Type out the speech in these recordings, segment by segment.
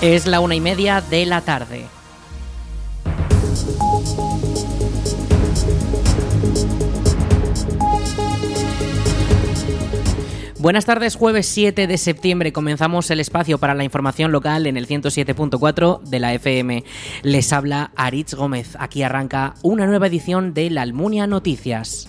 Es la una y media de la tarde. Buenas tardes, jueves 7 de septiembre comenzamos el espacio para la información local en el 107.4 de la FM. Les habla Aritz Gómez. Aquí arranca una nueva edición de La Almunia Noticias.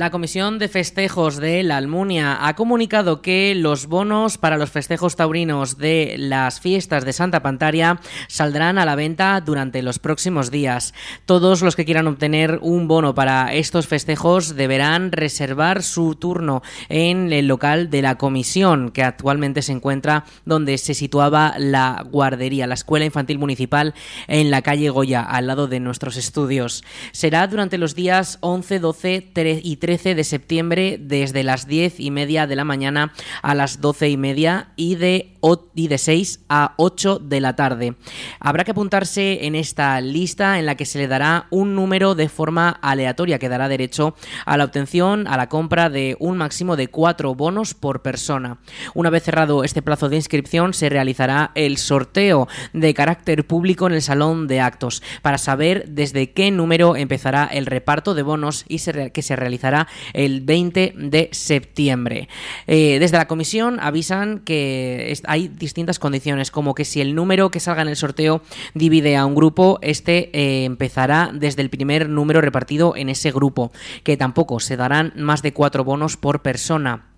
La Comisión de Festejos de la Almunia ha comunicado que los bonos para los festejos taurinos de las fiestas de Santa Pantaria saldrán a la venta durante los próximos días. Todos los que quieran obtener un bono para estos festejos deberán reservar su turno en el local de la comisión que actualmente se encuentra donde se situaba la guardería, la Escuela Infantil Municipal en la calle Goya, al lado de nuestros estudios. Será durante los días 11, 12 y 13 13 de septiembre desde las 10 y media de la mañana a las 12 y media y de, y de 6 a 8 de la tarde. Habrá que apuntarse en esta lista en la que se le dará un número de forma aleatoria que dará derecho a la obtención, a la compra de un máximo de cuatro bonos por persona. Una vez cerrado este plazo de inscripción se realizará el sorteo de carácter público en el salón de actos para saber desde qué número empezará el reparto de bonos y que se realizará el 20 de septiembre. Eh, desde la comisión avisan que hay distintas condiciones, como que si el número que salga en el sorteo divide a un grupo, este eh, empezará desde el primer número repartido en ese grupo, que tampoco se darán más de cuatro bonos por persona.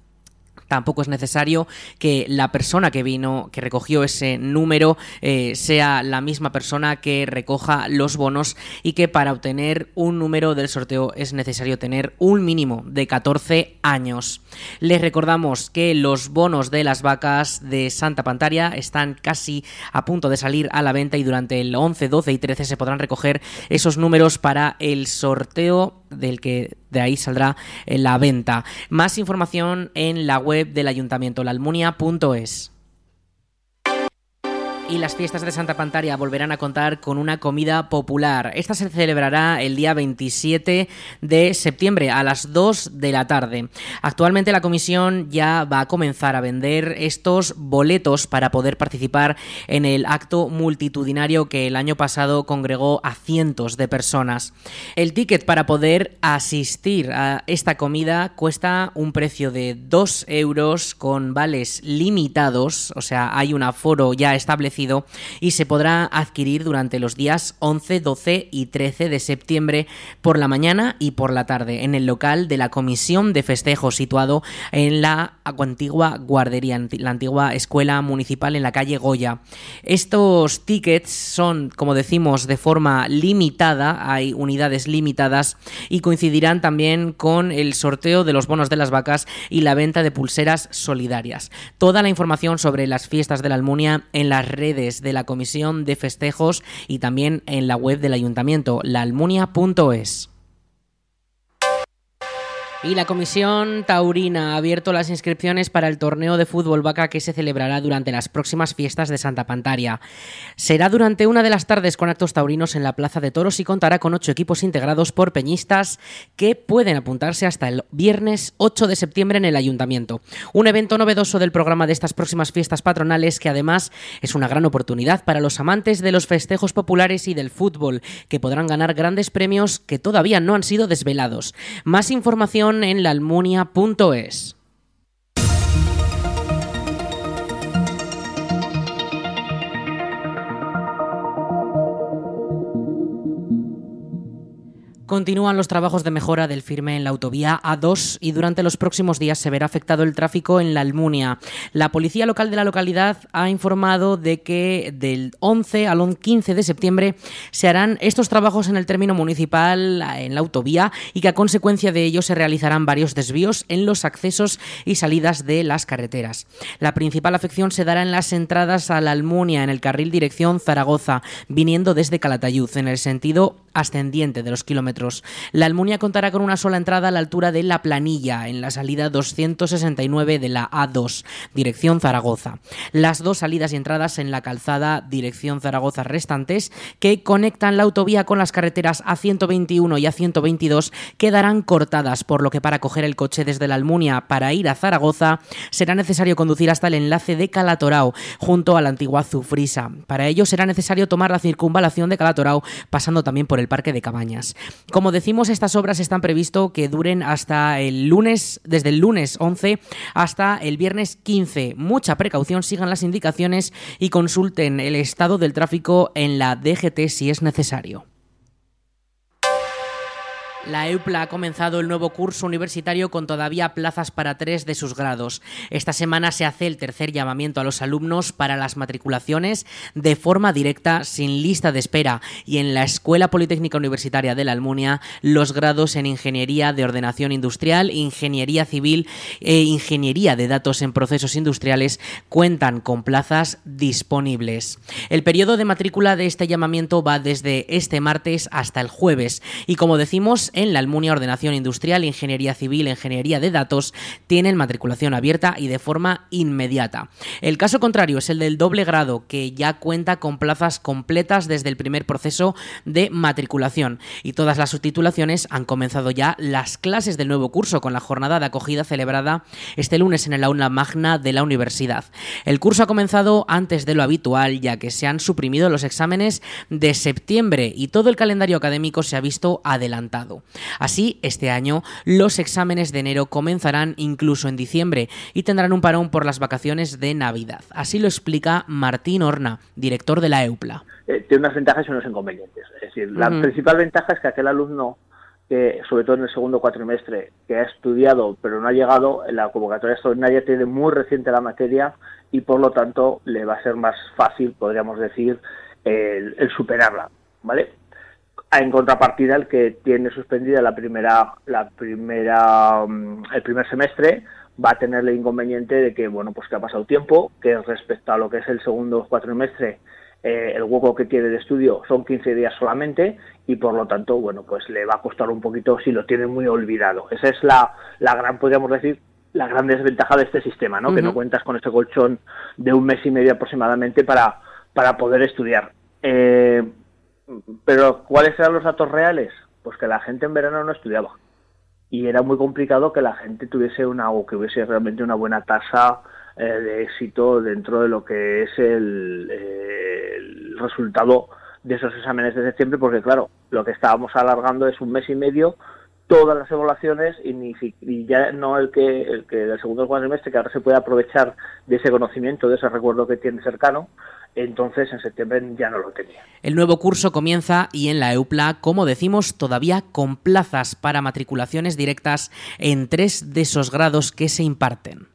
Tampoco es necesario que la persona que vino, que recogió ese número, eh, sea la misma persona que recoja los bonos y que para obtener un número del sorteo es necesario tener un mínimo de 14 años. Les recordamos que los bonos de las vacas de Santa Pantaria están casi a punto de salir a la venta y durante el 11, 12 y 13 se podrán recoger esos números para el sorteo del que de ahí saldrá la venta. Más información en la web del ayuntamiento, laalmunia.es y las fiestas de Santa Pantaria volverán a contar con una comida popular. Esta se celebrará el día 27 de septiembre a las 2 de la tarde. Actualmente la comisión ya va a comenzar a vender estos boletos para poder participar en el acto multitudinario que el año pasado congregó a cientos de personas. El ticket para poder asistir a esta comida cuesta un precio de 2 euros con vales limitados, o sea, hay un aforo ya establecido y se podrá adquirir durante los días 11, 12 y 13 de septiembre por la mañana y por la tarde en el local de la Comisión de Festejos situado en la antigua guardería, la antigua escuela municipal en la calle Goya. Estos tickets son, como decimos, de forma limitada, hay unidades limitadas y coincidirán también con el sorteo de los bonos de las vacas y la venta de pulseras solidarias. Toda la información sobre las fiestas de la Almunia en las redes de la Comisión de Festejos y también en la web del Ayuntamiento, laalmunia.es. Y la Comisión Taurina ha abierto las inscripciones para el torneo de fútbol vaca que se celebrará durante las próximas fiestas de Santa Pantaria. Será durante una de las tardes con actos taurinos en la Plaza de Toros y contará con ocho equipos integrados por peñistas que pueden apuntarse hasta el viernes 8 de septiembre en el Ayuntamiento. Un evento novedoso del programa de estas próximas fiestas patronales que además es una gran oportunidad para los amantes de los festejos populares y del fútbol, que podrán ganar grandes premios que todavía no han sido desvelados. Más información en laalmunia.es. Continúan los trabajos de mejora del firme en la autovía A2 y durante los próximos días se verá afectado el tráfico en la Almunia. La policía local de la localidad ha informado de que del 11 al 15 de septiembre se harán estos trabajos en el término municipal en la autovía y que a consecuencia de ello se realizarán varios desvíos en los accesos y salidas de las carreteras. La principal afección se dará en las entradas a la Almunia en el carril dirección Zaragoza, viniendo desde Calatayud en el sentido ascendiente de los kilómetros La Almunia contará con una sola entrada a la altura de La Planilla, en la salida 269 de la A2, dirección Zaragoza. Las dos salidas y entradas en la calzada dirección Zaragoza restantes, que conectan la autovía con las carreteras A121 y A122, quedarán cortadas, por lo que para coger el coche desde la Almunia para ir a Zaragoza será necesario conducir hasta el enlace de Calatorao, junto a la antigua Zufrisa. Para ello será necesario tomar la circunvalación de Calatorao, pasando también por el Parque de Cabañas. Como decimos, estas obras están previsto que duren hasta el lunes, desde el lunes 11 hasta el viernes 15. Mucha precaución, sigan las indicaciones y consulten el estado del tráfico en la DGT si es necesario. La EUPLA ha comenzado el nuevo curso universitario con todavía plazas para tres de sus grados. Esta semana se hace el tercer llamamiento a los alumnos para las matriculaciones de forma directa, sin lista de espera, y en la Escuela Politécnica Universitaria de la Almunia, los grados en Ingeniería de Ordenación Industrial, Ingeniería Civil e Ingeniería de Datos en Procesos Industriales cuentan con plazas disponibles. El periodo de matrícula de este llamamiento va desde este martes hasta el jueves, y como decimos, en la Almunia Ordenación Industrial, Ingeniería Civil, Ingeniería de Datos tienen matriculación abierta y de forma inmediata. El caso contrario es el del doble grado, que ya cuenta con plazas completas desde el primer proceso de matriculación y todas las subtitulaciones han comenzado ya las clases del nuevo curso con la jornada de acogida celebrada este lunes en el aula magna de la universidad. El curso ha comenzado antes de lo habitual ya que se han suprimido los exámenes de septiembre y todo el calendario académico se ha visto adelantado. Así, este año los exámenes de enero comenzarán incluso en diciembre y tendrán un parón por las vacaciones de Navidad. Así lo explica Martín Horna, director de la EUPLA. Eh, tiene unas ventajas y unos inconvenientes. Es decir, la principal ventaja es que aquel alumno que, sobre todo en el segundo cuatrimestre, que ha estudiado pero no ha llegado, en la convocatoria extraordinaria tiene muy reciente la materia y por lo tanto le va a ser más fácil, podríamos decir, el, el superarla. ¿Vale? En contrapartida el que tiene suspendida la primera la primera mm, el primer semestre va a tener el inconveniente de que bueno pues que ha pasado tiempo que respecto a lo que es el segundo cuatrimestre eh, el hueco que tiene de estudio son 15 días solamente y por lo tanto bueno pues le va a costar un poquito si lo tiene muy olvidado. Esa es la, la gran podríamos decir la gran desventaja de este sistema no que no cuentas con ese colchón de un mes y medio aproximadamente para para poder estudiar. Eh, pero ¿cuáles eran los datos reales? Pues que la gente en verano no estudiaba. Y era muy complicado que la gente tuviese una o que hubiese realmente una buena tasa eh, de éxito dentro de lo que es el, el resultado de esos exámenes de septiembre, porque claro, lo que estábamos alargando es un mes y medio todas las evaluaciones y, ni, y ya no el que el que del segundo cuatrimestre que ahora se puede aprovechar de ese conocimiento de ese recuerdo que tiene cercano entonces en septiembre ya no lo tenía. El nuevo curso comienza y en la EUPLA, como decimos, todavía con plazas para matriculaciones directas en tres de esos grados que se imparten.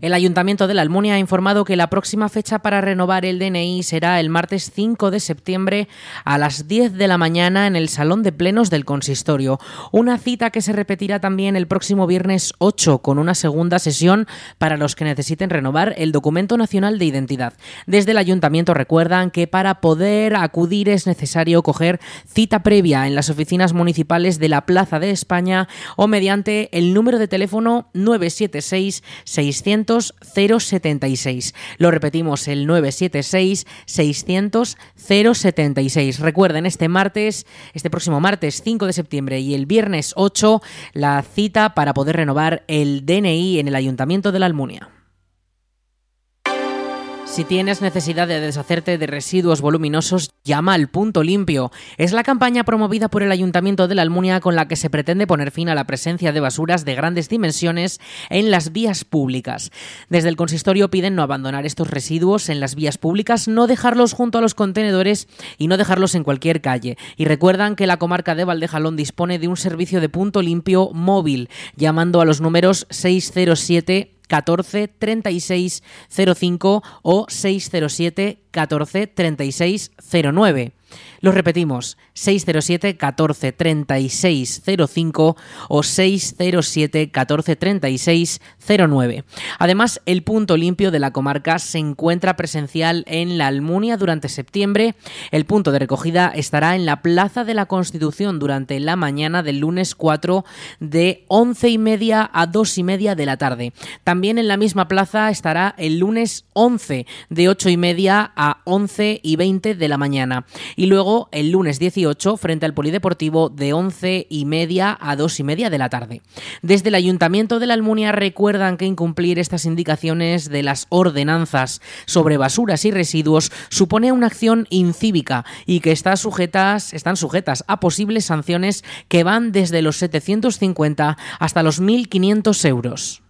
El Ayuntamiento de la Almunia ha informado que la próxima fecha para renovar el DNI será el martes 5 de septiembre a las 10 de la mañana en el Salón de Plenos del Consistorio. Una cita que se repetirá también el próximo viernes 8 con una segunda sesión para los que necesiten renovar el documento nacional de identidad. Desde el Ayuntamiento recuerdan que para poder acudir es necesario coger cita previa en las oficinas municipales de la Plaza de España o mediante el número de teléfono 976 600 076. Lo repetimos, el 976 600 076. Recuerden, este martes, este próximo martes 5 de septiembre y el viernes 8, la cita para poder renovar el DNI en el Ayuntamiento de la Almunia. Si tienes necesidad de deshacerte de residuos voluminosos, llama al punto limpio. Es la campaña promovida por el Ayuntamiento de la Almunia con la que se pretende poner fin a la presencia de basuras de grandes dimensiones en las vías públicas. Desde el consistorio piden no abandonar estos residuos en las vías públicas, no dejarlos junto a los contenedores y no dejarlos en cualquier calle. Y recuerdan que la comarca de Valdejalón dispone de un servicio de punto limpio móvil, llamando a los números 607 14 36 05 o 607 14 36 09. Lo repetimos, 607 14 36 05 o 607 14 36 09. Además, el punto limpio de la comarca se encuentra presencial en la Almunia durante septiembre. El punto de recogida estará en la Plaza de la Constitución durante la mañana del lunes 4 de 11 y media a 2 y media de la tarde. También en la misma plaza estará el lunes 11 de 8 y media a 11 y 20 de la mañana. Y luego el lunes 18 frente al Polideportivo de 11 y media a 2 y media de la tarde. Desde el Ayuntamiento de la Almunia recuerdan que incumplir estas indicaciones de las ordenanzas sobre basuras y residuos supone una acción incívica y que sujetas, están sujetas a posibles sanciones que van desde los 750 hasta los 1.500 euros.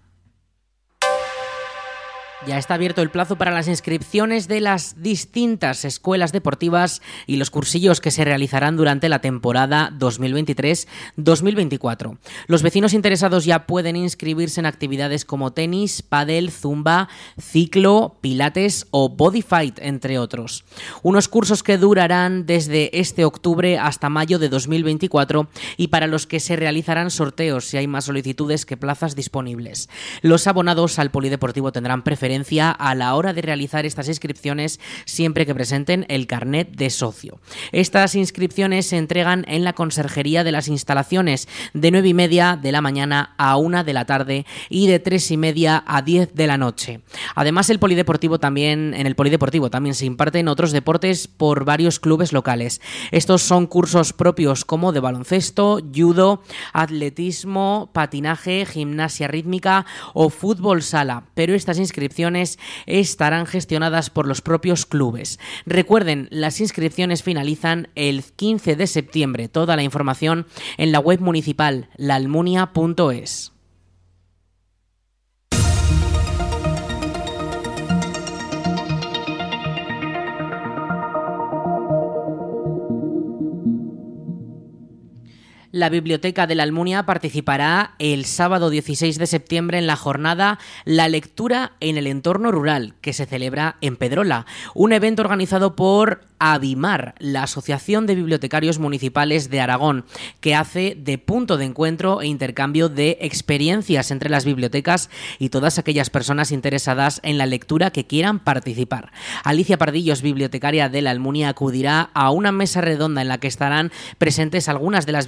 Ya está abierto el plazo para las inscripciones de las distintas escuelas deportivas y los cursillos que se realizarán durante la temporada 2023-2024. Los vecinos interesados ya pueden inscribirse en actividades como tenis, pádel, zumba, ciclo, pilates o body fight, entre otros. Unos cursos que durarán desde este octubre hasta mayo de 2024 y para los que se realizarán sorteos si hay más solicitudes que plazas disponibles. Los abonados al polideportivo tendrán a la hora de realizar estas inscripciones siempre que presenten el carnet de socio. Estas inscripciones se entregan en la conserjería de las instalaciones de 9 y media de la mañana a 1 de la tarde y de 3 y media a 10 de la noche. Además, el polideportivo también, en el polideportivo también se imparten otros deportes por varios clubes locales. Estos son cursos propios como de baloncesto, judo, atletismo, patinaje, gimnasia rítmica o fútbol sala, pero estas inscripciones estarán gestionadas por los propios clubes. Recuerden, las inscripciones finalizan el 15 de septiembre. Toda la información en la web municipal laalmunia.es. La Biblioteca de la Almunia participará el sábado 16 de septiembre en la jornada La lectura en el entorno rural, que se celebra en Pedrola, un evento organizado por Avimar, la Asociación de Bibliotecarios Municipales de Aragón, que hace de punto de encuentro e intercambio de experiencias entre las bibliotecas y todas aquellas personas interesadas en la lectura que quieran participar. Alicia Pardillos, bibliotecaria de la Almunia, acudirá a una mesa redonda en la que estarán presentes algunas de las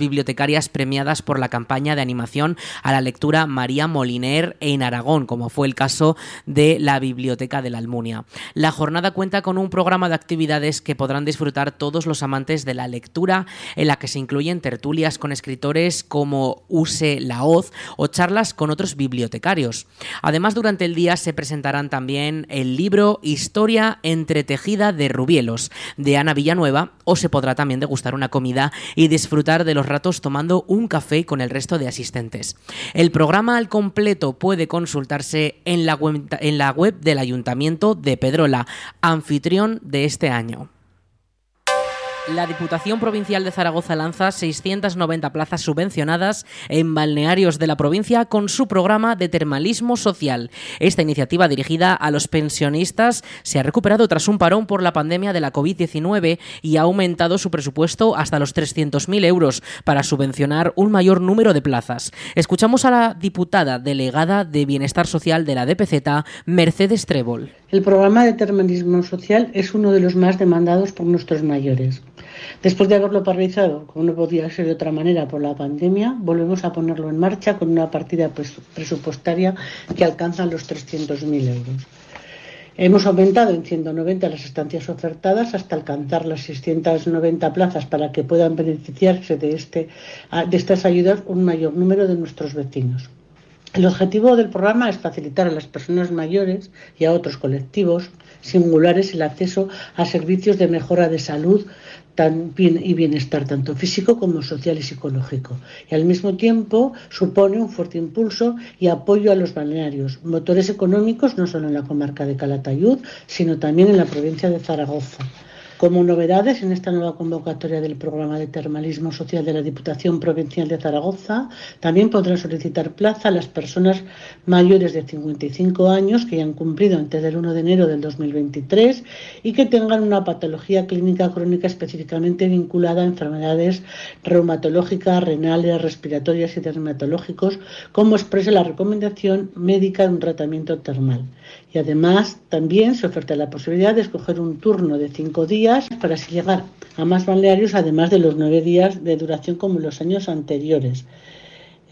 premiadas por la campaña de animación a la lectura María Moliner en Aragón, como fue el caso de la Biblioteca de la Almunia. La jornada cuenta con un programa de actividades que podrán disfrutar todos los amantes de la lectura, en la que se incluyen tertulias con escritores como Use Laoz o charlas con otros bibliotecarios. Además, durante el día se presentarán también el libro Historia entretejida de Rubielos, de Ana Villanueva, o se podrá también degustar una comida y disfrutar de los ratos tomando un café con el resto de asistentes. El programa al completo puede consultarse en la web, del Ayuntamiento de Pedrola, anfitrión de este año. La Diputación Provincial de Zaragoza lanza 690 plazas subvencionadas en balnearios de la provincia con su programa de termalismo social. Esta iniciativa dirigida a los pensionistas se ha recuperado tras un parón por la pandemia de la COVID-19 y ha aumentado su presupuesto hasta los 300.000 euros para subvencionar un mayor número de plazas. Escuchamos a la diputada delegada de Bienestar Social de la DPZ, Mercedes Trébol. El programa de termalismo social es uno de los más demandados por nuestros mayores. Después de haberlo paralizado, como no podía ser de otra manera por la pandemia, volvemos a ponerlo en marcha con una partida presupuestaria que alcanza los 300.000 euros. Hemos aumentado en 190 las estancias ofertadas hasta alcanzar las 690 plazas para que puedan beneficiarse de, este, de estas ayudas un mayor número de nuestros vecinos. El objetivo del programa es facilitar a las personas mayores y a otros colectivos singulares el acceso a servicios de mejora de salud y bienestar, tanto físico como social y psicológico. Y al mismo tiempo supone un fuerte impulso y apoyo a los balnearios, motores económicos no solo en la comarca de Calatayud, sino también en la provincia de Zaragoza Como novedades en esta nueva convocatoria del programa de termalismo social de la Diputación Provincial de Zaragoza, también podrán solicitar plaza las personas mayores de 55 años que hayan cumplido antes del 1 de enero del 2023 y que tengan una patología clínica crónica específicamente vinculada a enfermedades reumatológicas, renales, respiratorias y dermatológicos, como expresa la recomendación médica de un tratamiento termal. Y además también se oferta la posibilidad de escoger un turno de cinco días para así llegar a más balnearios, además de los nueve días de duración como en los años anteriores.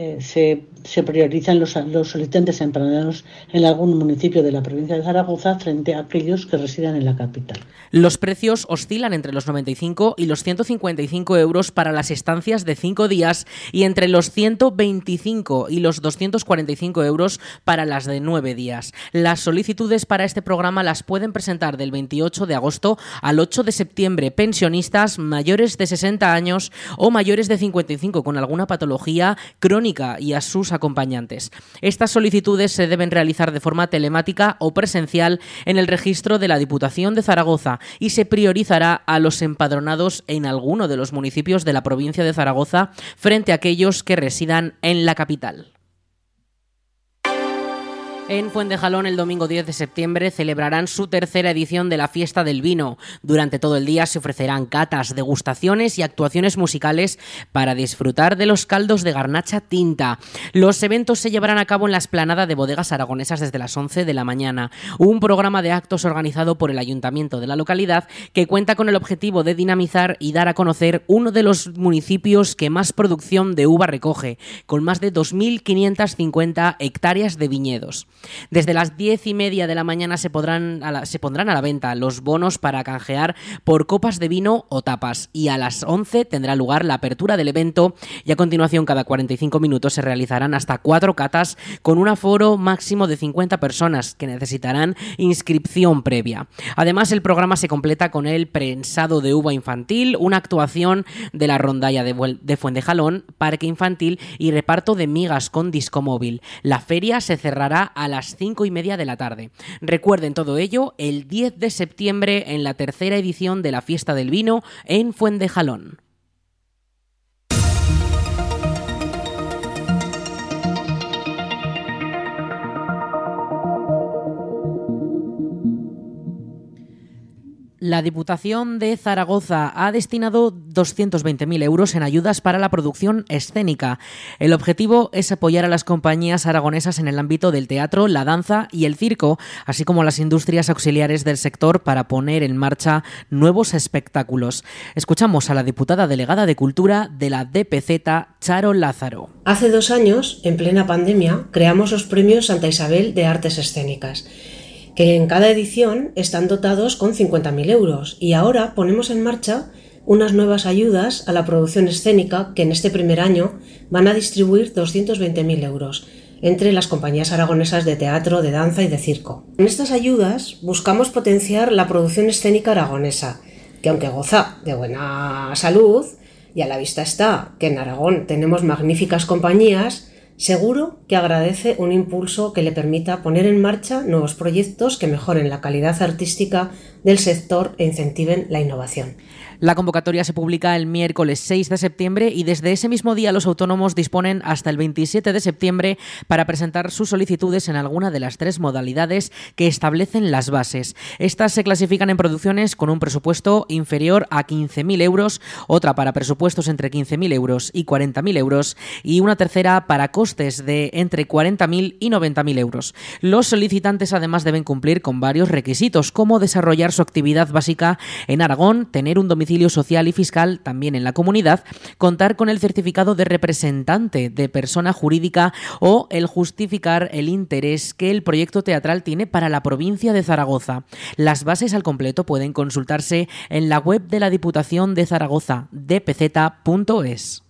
Eh, se, se, priorizan los, los solicitantes empadronados en algún municipio de la provincia de Zaragoza frente a aquellos que residen en la capital. Los precios oscilan entre los 95 y los 155 euros para las estancias de cinco días y entre los 125 y los 245 euros para las de nueve días. Las solicitudes para este programa las pueden presentar del 28 de agosto al 8 de septiembre pensionistas mayores de 60 años o mayores de 55 con alguna patología crónica y a sus acompañantes. Estas solicitudes se deben realizar de forma telemática o presencial en el registro de la Diputación de Zaragoza y se priorizará a los empadronados en alguno de los municipios de la provincia de Zaragoza frente a aquellos que residan en la capital. En Fuentejalón el domingo 10 de septiembre celebrarán su tercera edición de la Fiesta del Vino. Durante todo el día se ofrecerán catas, degustaciones y actuaciones musicales para disfrutar de los caldos de garnacha tinta. Los eventos se llevarán a cabo en la esplanada de bodegas aragonesas desde las 11 de la mañana. Un programa de actos organizado por el ayuntamiento de la localidad que cuenta con el objetivo de dinamizar y dar a conocer uno de los municipios que más producción de uva recoge, con más de 2.550 hectáreas de viñedos. Desde las diez y media de la mañana se, podrán se pondrán a la venta los bonos para canjear por copas de vino o tapas y a las 11 tendrá lugar la apertura del evento y a continuación cada 45 minutos se realizarán hasta cuatro catas con un aforo máximo de 50 personas que necesitarán inscripción previa. Además el programa se completa con el prensado de uva infantil, una actuación de la rondalla de, de parque infantil y reparto de migas con disco móvil. La feria se cerrará a las 5 y media de la tarde. Recuerden todo ello el 10 de septiembre en la tercera edición de la Fiesta del Vino en Fuentejalón. La Diputación de Zaragoza ha destinado 220.000 euros en ayudas para la producción escénica. El objetivo es apoyar a las compañías aragonesas en el ámbito del teatro, la danza y el circo, así como las industrias auxiliares del sector para poner en marcha nuevos espectáculos. Escuchamos a la diputada delegada de Cultura de la DPZ, Charo Lázaro. Hace dos años, en plena pandemia, creamos los premios Santa Isabel de Artes Escénicas que en cada edición están dotados con 50.000 euros y ahora ponemos en marcha unas nuevas ayudas a la producción escénica que en este primer año van a distribuir 220.000 euros entre las compañías aragonesas de teatro, de danza y de circo. En estas ayudas buscamos potenciar la producción escénica aragonesa, que aunque goza de buena salud, y a la vista está que en Aragón tenemos magníficas compañías, Seguro que agradece un impulso que le permita poner en marcha nuevos proyectos que mejoren la calidad artística del sector e incentiven la innovación. La convocatoria se publica el miércoles 6 de septiembre y desde ese mismo día los autónomos disponen hasta el 27 de septiembre para presentar sus solicitudes en alguna de las tres modalidades que establecen las bases. Estas se clasifican en producciones con un presupuesto inferior a 15.000 euros, otra para presupuestos entre 15.000 euros y 40.000 euros y una tercera para costes de entre 40.000 y 90.000 euros. Los solicitantes además deben cumplir con varios requisitos como desarrollar su actividad básica en Aragón, tener un domicilio social y fiscal también en la comunidad, contar con el certificado de representante de persona jurídica o el justificar el interés que el proyecto teatral tiene para la provincia de Zaragoza. Las bases al completo pueden consultarse en la web de la Diputación de Zaragoza, dpz.es.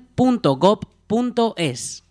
.gov.es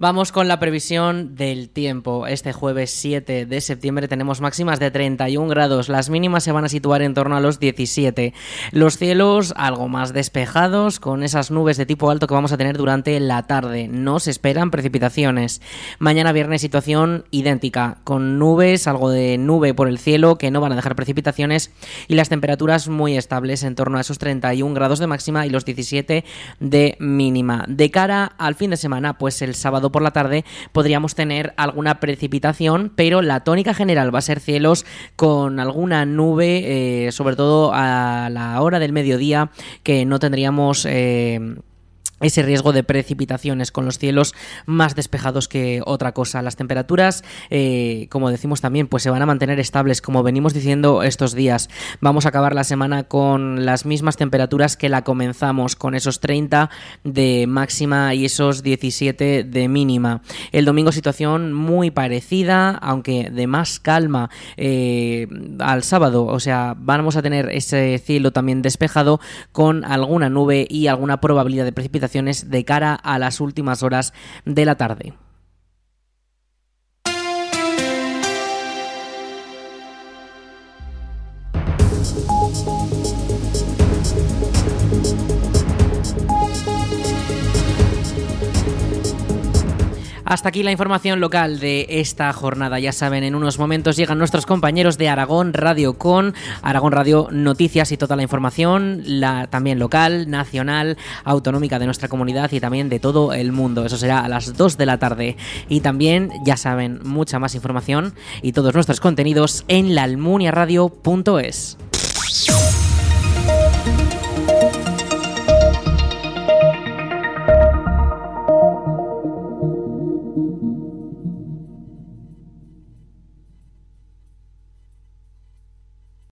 Vamos con la previsión del tiempo. Este jueves 7 de septiembre tenemos máximas de 31 grados. Las mínimas se van a situar en torno a los 17. Los cielos algo más despejados con esas nubes de tipo alto que vamos a tener durante la tarde. No se esperan precipitaciones. Mañana viernes situación idéntica, con nubes, algo de nube por el cielo que no van a dejar precipitaciones y las temperaturas muy estables en torno a esos 31 grados de máxima y los 17 de mínima. De cara al fin de semana, pues el sábado por la tarde podríamos tener alguna precipitación, pero la tónica general va a ser cielos con alguna nube, eh, sobre todo a la hora del mediodía, que no tendríamos... Eh, ese riesgo de precipitaciones con los cielos más despejados que otra cosa. Las temperaturas, eh, como decimos también, pues se van a mantener estables, como venimos diciendo estos días. Vamos a acabar la semana con las mismas temperaturas que la comenzamos, con esos 30 de máxima y esos 17 de mínima. El domingo situación muy parecida, aunque de más calma eh, al sábado. O sea, vamos a tener ese cielo también despejado con alguna nube y alguna probabilidad de precipitación de cara a las últimas horas de la tarde. Hasta aquí la información local de esta jornada. Ya saben, en unos momentos llegan nuestros compañeros de Aragón Radio con Aragón Radio Noticias y toda la información, la también local, nacional, autonómica de nuestra comunidad y también de todo el mundo. Eso será a las 2 de la tarde. Y también, ya saben, mucha más información y todos nuestros contenidos en laalmuniaradio.es.